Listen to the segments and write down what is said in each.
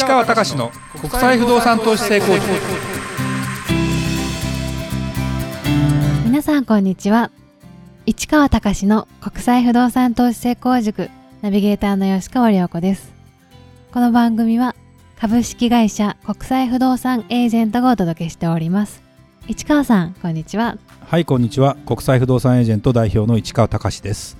市川隆の国際不動産投資成功塾。皆さんこんにちは。市川隆の国際不動産投資成功塾ナビゲーターの吉川良子です。この番組は株式会社国際不動産エージェントがお届けしております。市川さんこんにちは。はいこんにちは。国際不動産エージェント代表の市川隆です。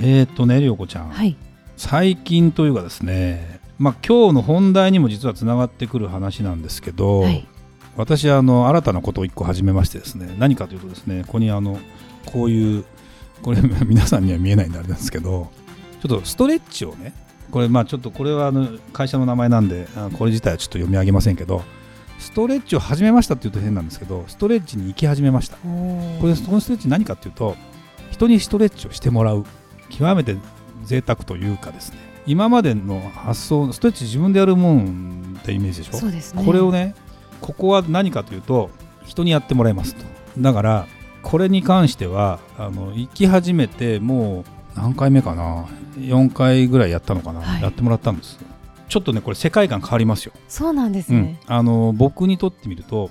えっ、ー、とね良子ちゃん、はい、最近というかですねまあ今日の本題にも実はつながってくる話なんですけど、はい、私あの新たなことを1個始めましてですね何かというとですねここにあのこういうこれ 皆さんには見えないんであれなんですけどちょっとストレッチをねこれまあちょっとこれはあの会社の名前なんでこれ自体はちょっと読み上げませんけどストレッチを始めましたっていうと変なんですけどストレッチに行き始めました。これそのストレッチ何かっていうと人にストレッチをしてもらう極めて贅沢というかですね今までの発想ストレッチ自分でやるもんってイメージでしょ？そうです、ね、これをねここは何かというと人にやってもらいますと。だからこれに関してはあの行き始めてもう何回目かな？4回ぐらいやったのかな、はい、やってもらったんです。ちょっとねこれ世界観変わりますよ。そうなんですね、うん、あの僕にとってみると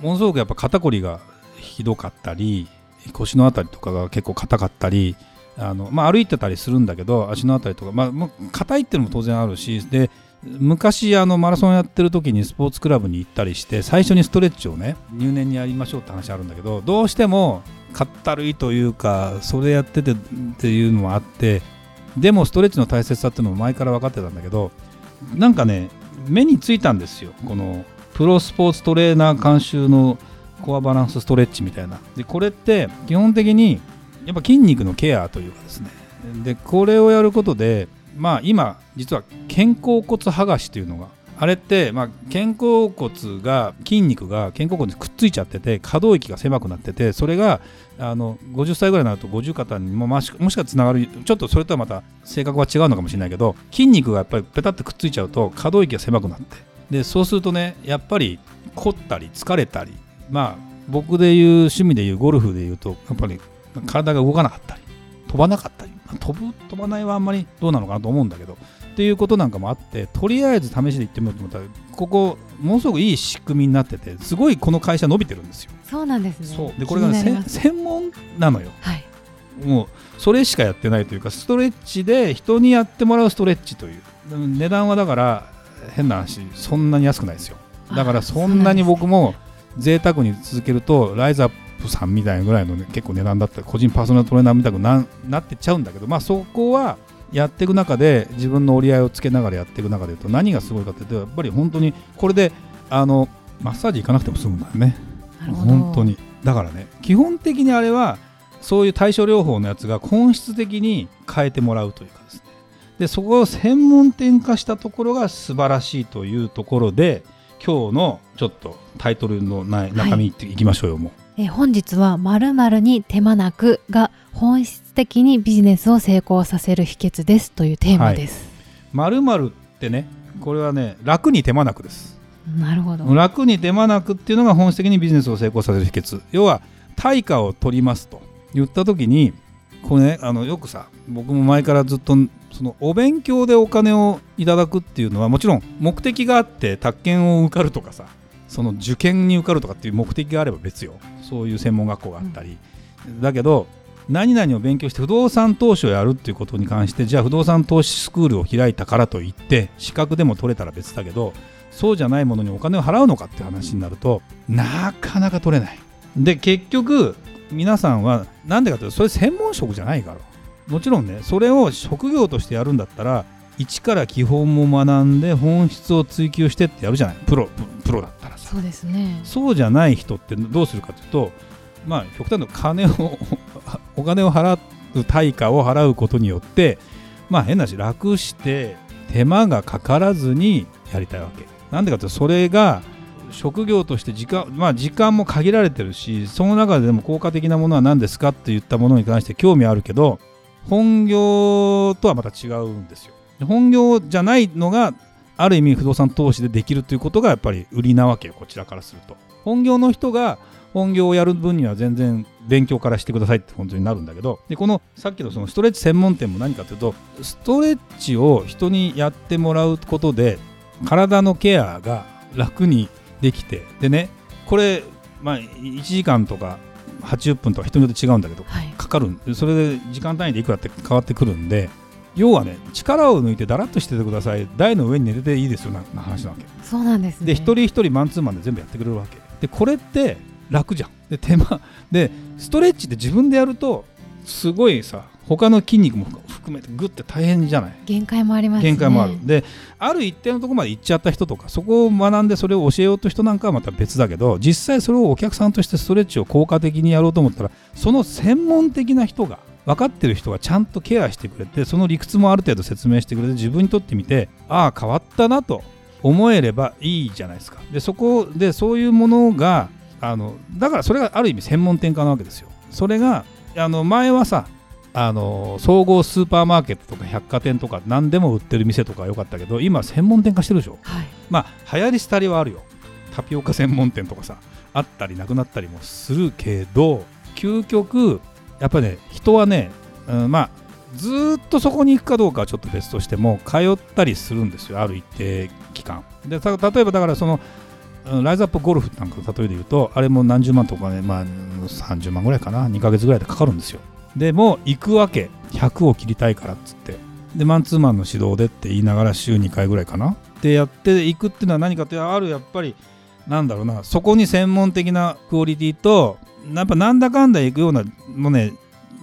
ものすごくやっぱ肩こりがひどかったり腰のあたりとかが結構硬かったりあの、まあ、歩いてたりするんだけど足のあたりとか、まあ、硬いっていうのも当然あるしで昔あのマラソンやってる時にスポーツクラブに行ったりして最初にストレッチをね入念にやりましょうって話あるんだけどどうしてもかったるいというかそれやっててっていうのもあってでもストレッチの大切さっていうのも前から分かってたんだけどなんかね目についたんですよ。このプロスポーツトレーナー監修のコアバランスストレッチみたいな。でこれって基本的にやっぱ筋肉のケアというかですね。でこれをやることでまあ今実は肩甲骨剥がしというのがあれって、まあ、肩甲骨が筋肉が肩甲骨にくっついちゃってて可動域が狭くなっててそれがあの50歳ぐらいになると50肩にももしもしかつながるちょっとそれとはまた性格は違うのかもしれないけど筋肉がやっぱりペタッとくっついちゃうと可動域が狭くなって。でそうするとねやっぱり凝ったり疲れたりまあ僕でいう趣味でいうゴルフでいうとやっぱり体が動かなかったり飛ばなかったり飛ぶ飛ばないはあんまりどうなのかなと思うんだけどっていうことなんかもあってとりあえず試しで行ってみようと思ったらここものすごくいい仕組みになっててすごいこの会社伸びてるんですよ。そうなんですね。そう。でこれが、ね、専門なのよ、はい、もうそれしかやってないというかストレッチで人にやってもらうストレッチという。値段はだから変な話そんなに安くないですよ。だからそんなに僕も贅沢に続けるとライズアップさんみたいなぐらいの、ね、結構値段だったら個人パーソナルトレーナーみたくななってっちゃうんだけどまあそこはやっていく中で自分の折り合いをつけながらやっていく中でいうと何がすごいかというとやっぱり本当にこれであのマッサージ行かなくても済むんだよね。本当に。だからね基本的にあれはそういう対処療法のやつが本質的に変えてもらうというかですね。でそこを専門店化したところが素晴らしいというところで今日のちょっとタイトルの中身い。っていきましょうよ、はい、もうえ本日は〇〇に手間なくが本質的にビジネスを成功させる秘訣ですというテーマです。〇、〇、ってね、これはね、楽に手間なくです。なるほど。楽に手間なくっていうのが本質的にビジネスを成功させる秘訣。要は対価を取りますと言った時に、これね、あのよくさ、僕も前からずっとそのお勉強でお金をいただくっていうのはもちろん目的があって宅建を受かるとかさその受験に受かるとかっていう目的があれば別よ。そういう専門学校があったり、うん、だけど何々を勉強して不動産投資をやるっていうことに関してじゃあ不動産投資スクールを開いたからといって資格でも取れたら別だけどそうじゃないものにお金を払うのかって話になるとなかなか取れない。で結局皆さんは何でかというとそれ専門職じゃないから。もちろんねそれを職業としてやるんだったら一から基本も学んで本質を追求してってやるじゃない。プロプロだったらさ。そうですね。そうじゃない人ってどうするかというとまあ極端な金を お金を払う対価を払うことによってまあ変なし楽して手間がかからずにやりたいわけ。なんでかというとそれが職業として時間,、まあ、時間も限られてるしその中でも効果的なものは何ですかって言ったものに関して興味あるけど本業とはまた違うんですよ本業じゃないのがある意味不動産投資でできるということがやっぱり売りなわけよこちらからすると。本業の人が本業をやる分には全然勉強からしてくださいって本当になるんだけどでこのさっきのそのストレッチ専門店も何かというとストレッチを人にやってもらうことで体のケアが楽にできてでねこれ、まあ、1時間とか80分とか人によって違うんだけどはい。かかるんそれで時間単位でいくらって変わってくるんで要はね力を抜いてだらっとしててください。台の上に寝てていいですよなな話なわけ。そうなんですね。で一人一人マンツーマンで全部やってくれるわけ。でこれって楽じゃん。で手間でストレッチって自分でやるとすごいさ他の筋肉も含めてグッて大変じゃない？限界もありますね。限界もある、である一定のところまで行っちゃった人とかそこを学んでそれを教えようと人なんかはまた別だけど実際それをお客さんとしてストレッチを効果的にやろうと思ったらその専門的な人が分かってる人がちゃんとケアしてくれてその理屈もある程度説明してくれて自分にとってみてああ変わったなと思えればいいじゃないですか。でそこでそういうものがあのだからそれがある意味専門店化なわけですよ。それがあの前はさあの総合スーパーマーケットとか百貨店とか何でも売ってる店とかは良かったけど今専門店化してるでしょ。はい。まあ流行り廃りはあるよ。タピオカ専門店とかさあったりなくなったりもするけど究極やっぱね人はね、うん、まあずっとそこに行くかどうかはちょっと別としても通ったりするんですよある一定期間。でた例えばだからそのライズアップゴルフなんか例えで言うとあれも何十万とかねまあ30万ぐらいかな2ヶ月ぐらいでかかるんですよ。でも行くわけ。100を切りたいからっつって。でマンツーマンの指導でって言いながら週2回ぐらいかな。でやっていくっていうのは何かってあるやっぱりなんだろうなそこに専門的なクオリティとやっぱなんだかんだ行くようなもうね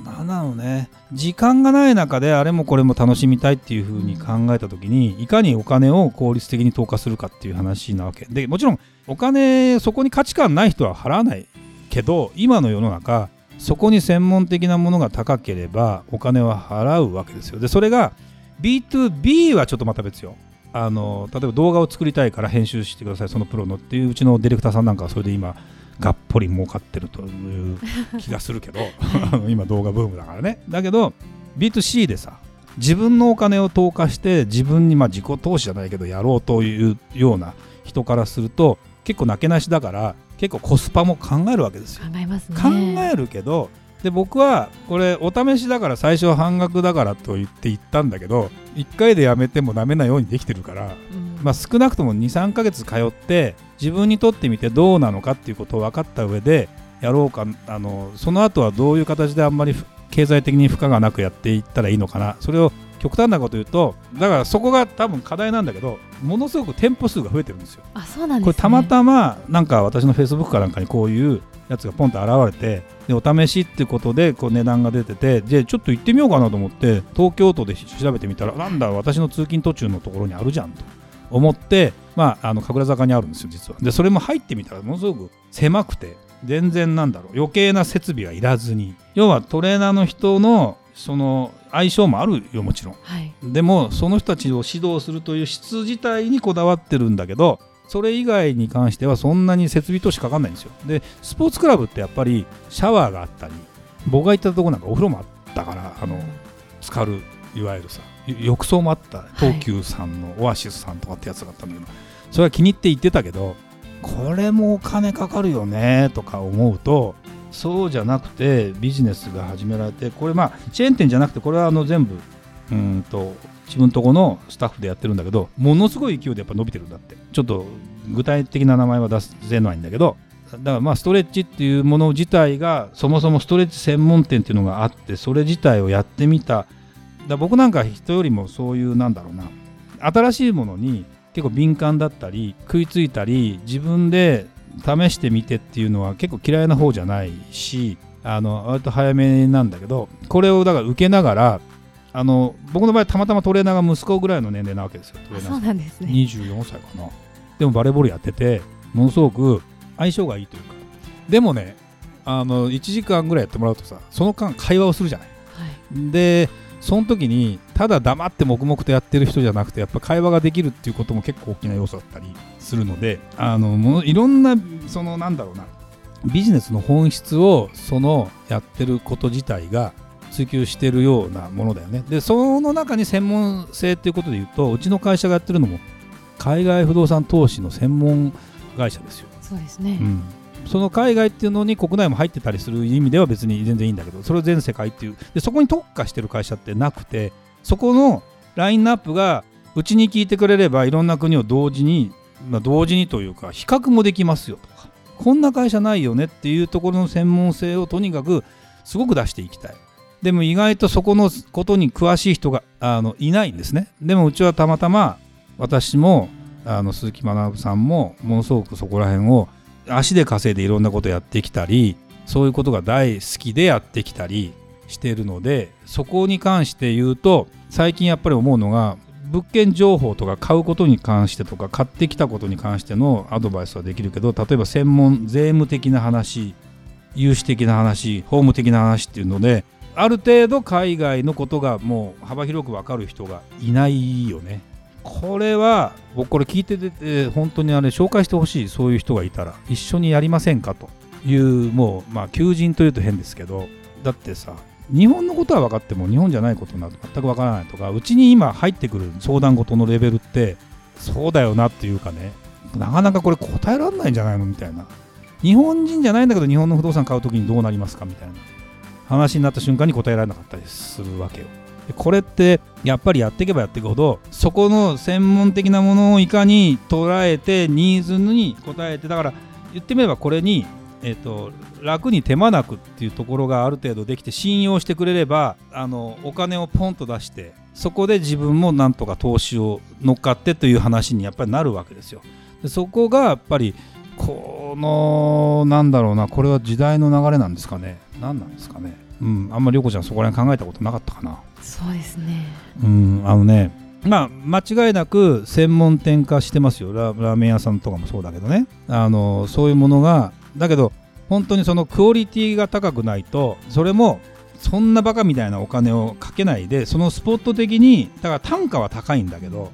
なんだろうね。時間がない中であれもこれも楽しみたいっていう風に考えた時にいかにお金を効率的に投下するかっていう話なわけ。でもちろんお金そこに価値観ない人は払わないけど今の世の中そこに専門的なものが高ければお金は払うわけですよ。でそれが B2B はちょっとまた別よ。あの例えば動画を作りたいから編集してくださいそのプロのっていううちのディレクターさんなんかはそれで今がっぽり儲かってるという気がするけど 今動画ブームだからね。だけど B2C でさ自分のお金を投下して自分にまあ自己投資じゃないけどやろうというような人からすると結構なけなしだから結構コスパも考えるわけですよ。考えますね。考えるけどで僕はこれお試しだから最初は半額だからと言って言ったんだけど1回でやめてもダメなようにできてるから、うんまあ、少なくとも23ヶ月通って自分にとってみてどうなのかっていうことを分かった上でやろうかあのその後はどういう形であんまりふ経済的に負荷がなくやっていったらいいのかな。それを極端なこと言うとだからそこが多分課題なんだけどものすごく店舗数が増えてるんですよ。あそうなんです、ね、これたまたまなんか私のフェイスブックかなんかにこういうやつがポンと現れてでお試しってことでこう値段が出ててでちょっと行ってみようかなと思って東京都で調べてみたらなんだ私の通勤途中のところにあるじゃんと思ってまああの神楽坂にあるんですよ実は。でそれも入ってみたらものすごく狭くて全然なんだろう余計な設備はいらずに。要はトレーナーの人のその相性もあるよもちろん。はい。でもその人たちを指導するという質自体にこだわってるんだけどそれ以外に関してはそんなに設備投資かかんないんですよ。でスポーツクラブってやっぱりシャワーがあったり僕が行ったとこなんかお風呂もあったからあの浸かるいわゆるさ。よ浴槽もあった東急さんのオアシスさんとかってやつがあったんだけど、それは気に入って行ってたけどこれもお金かかるよねとか思うとそうじゃなくてビジネスが始められてこれまあチェーン店じゃなくてこれはあの全部うんと自分とこのスタッフでやってるんだけどものすごい勢いでやっぱ伸びてるんだって。ちょっと具体的な名前は出せないんだけどだからまあストレッチっていうもの自体がそもそもストレッチ専門店っていうのがあってそれ自体をやってみただ僕なんか人よりもそういうなんだろうな新しいものに結構敏感だったり食いついたり自分で試してみてっていうのは結構嫌いな方じゃないしあの割と早めなんだけどこれをだから受けながらあの僕の場合たまたまトレーナーが息子ぐらいの年齢なわけですよ。トレーナーなんですね24歳かな。でもバレーボールやっててものすごく相性がいいというか。でもねあの1時間ぐらいやってもらうとさその間会話をするじゃない。はい。でその時にただ黙って黙々とやってる人じゃなくてやっぱ会話ができるっていうことも結構大きな要素だったりするのであのもういろんなそのなんだろうなビジネスの本質をそのやってること自体が追求してるようなものだよね。でその中に専門性っていうことで言うとうちの会社がやってるのも海外不動産投資の専門会社ですよ。そうですね、うん、その海外っていうのに国内も入ってたりする意味では別に全然いいんだけどそれ全世界っていう。でそこに特化してる会社ってなくてそこのラインナップがうちに聞いてくれればいろんな国を同時に、まあ、同時にというか比較もできますよとかこんな会社ないよねっていうところの専門性をとにかくすごく出していきたい。でも意外とそこのことに詳しい人があのいないんですね。でもうちはたまたま私もあの鈴木学さんもものすごくそこら辺を足で稼いでいろんなことやってきたりそういうことが大好きでやってきたりしてるのでそこに関して言うと最近やっぱり思うのが物件情報とか買うことに関してとか買ってきたことに関してのアドバイスはできるけど例えば専門税務的な話融資的な話法務的な話っていうのである程度海外のことがもう幅広く分かる人がいないよね。これは僕これ聞いてて本当にあれ紹介してほしいそういう人がいたら一緒にやりませんかというもうまあ求人というと変ですけどだってさ日本のことは分かっても日本じゃないことなど全く分からないとかうちに今入ってくる相談事のレベルってそうだよなっていうかねなかなかこれ答えられないんじゃないのみたいな。日本人じゃないんだけど日本の不動産買う時にどうなりますかみたいな話になった瞬間に答えられなかったりするわけよ。これってやっぱりやっていけばやっていくほどそこの専門的なものをいかに捉えてニーズに応えてだから言ってみればこれにえーと、楽に手間なくっていうところがある程度できて信用してくれればあのお金をポンと出してそこで自分もなんとか投資を乗っかってという話にやっぱりなるわけですよ。でそこがやっぱりこのなんだろうなこれは時代の流れなんですかね何なんですかね。うん、あんまり涼子ちゃんそこら辺考えたことなかったかな。そうですね。うん、あのね、まあ、間違いなく専門店化してますよラーメン屋さんとかもそうだけどねあのそういうものがだけど本当にそのクオリティが高くないとそれもそんなバカみたいなお金をかけないでそのスポット的にだから単価は高いんだけど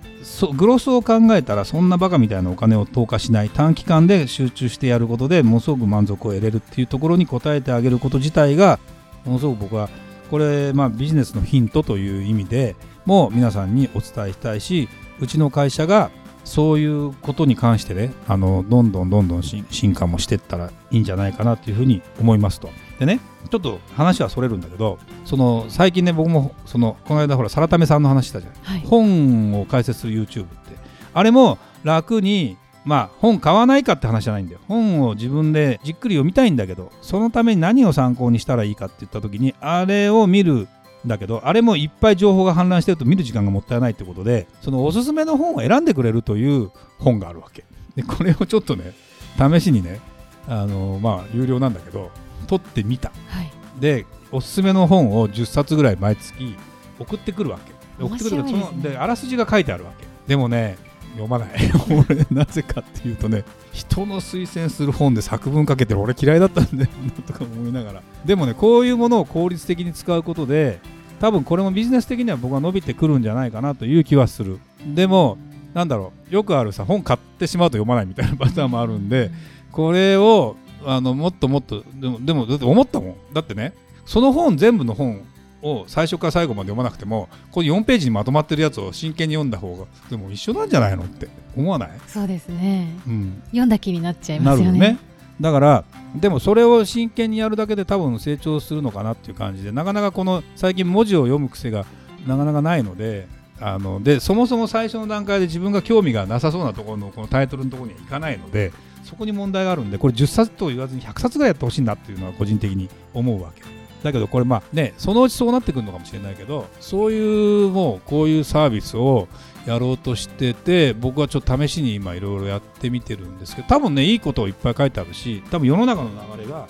グロスを考えたらそんなバカみたいなお金を投下しない短期間で集中してやることでものすごく満足を得れるっていうところに応えてあげること自体がものすごく僕はこれまあビジネスのヒントという意味でも皆さんにお伝えしたいしうちの会社がそういうことに関してねあのどんどんどんどん進化もしていったらいいんじゃないかなというふうに思いますと。でねちょっと話はそれるんだけどその最近ね僕もそのこの間ほらサラタメさんの話したじゃない、はい、本を解説する YouTube って。あれも楽にまあ本買わないかって話じゃないんだよ。本を自分でじっくり読みたいんだけどそのために何を参考にしたらいいかって言った時にあれを見るだけどあれもいっぱい情報が氾濫してると見る時間がもったいないってことでそのおすすめの本を選んでくれるという本があるわけ。でこれをちょっとね試しにねあのまあ有料なんだけど取ってみた、はい、でおすすめの本を10冊ぐらい毎月送ってくるわけ。送ってくる、ね、そのであらすじが書いてあるわけ。でもね読まない。俺なぜかっていうとね人の推薦する本で作文かけてる俺嫌いだったんだよなとか思いながら。でもねこういうものを効率的に使うことで多分これもビジネス的には僕は伸びてくるんじゃないかなという気はする。でもなんだろうよくあるさ本買ってしまうと読まないみたいなパターンもあるんでこれをあのもっともっとでもでもだって思ったもん。だってねその本全部の本を最初から最後まで読まなくてもこの4ページにまとまってるやつを真剣に読んだ方がでも一緒なんじゃないのって思わない？そうですね、うん、読んだ気になっちゃいますよね。ね。だからでもそれを真剣にやるだけで多分成長するのかなっていう感じでなかなかこの最近文字を読む癖がなかなかないのであのでそもそも最初の段階で自分が興味がなさそうなところのこのタイトルのところにはいかないのでそこに問題があるんでこれ10冊と言わずに100冊ぐらいやってほしいなっていうのは個人的に思うわけだけどこれまあねそのうちそうなってくるのかもしれないけどそういうもうこういうサービスをやろうとしてて僕はちょっと試しに今いろいろやってみてるんですけど多分ねいいことをいっぱい書いてあるし多分世の中の流れが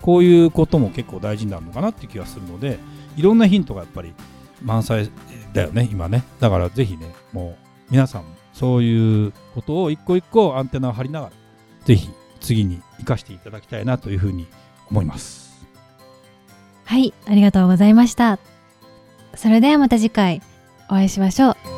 こういうことも結構大事になるのかなっていう気がするのでいろんなヒントがやっぱり満載だよね今ね。だからぜひねもう皆さんもそういうことを一個一個アンテナを張りながらぜひ次に生かしていただきたいなというふうに思います。はいありがとうございました。それではまた次回お会いしましょう。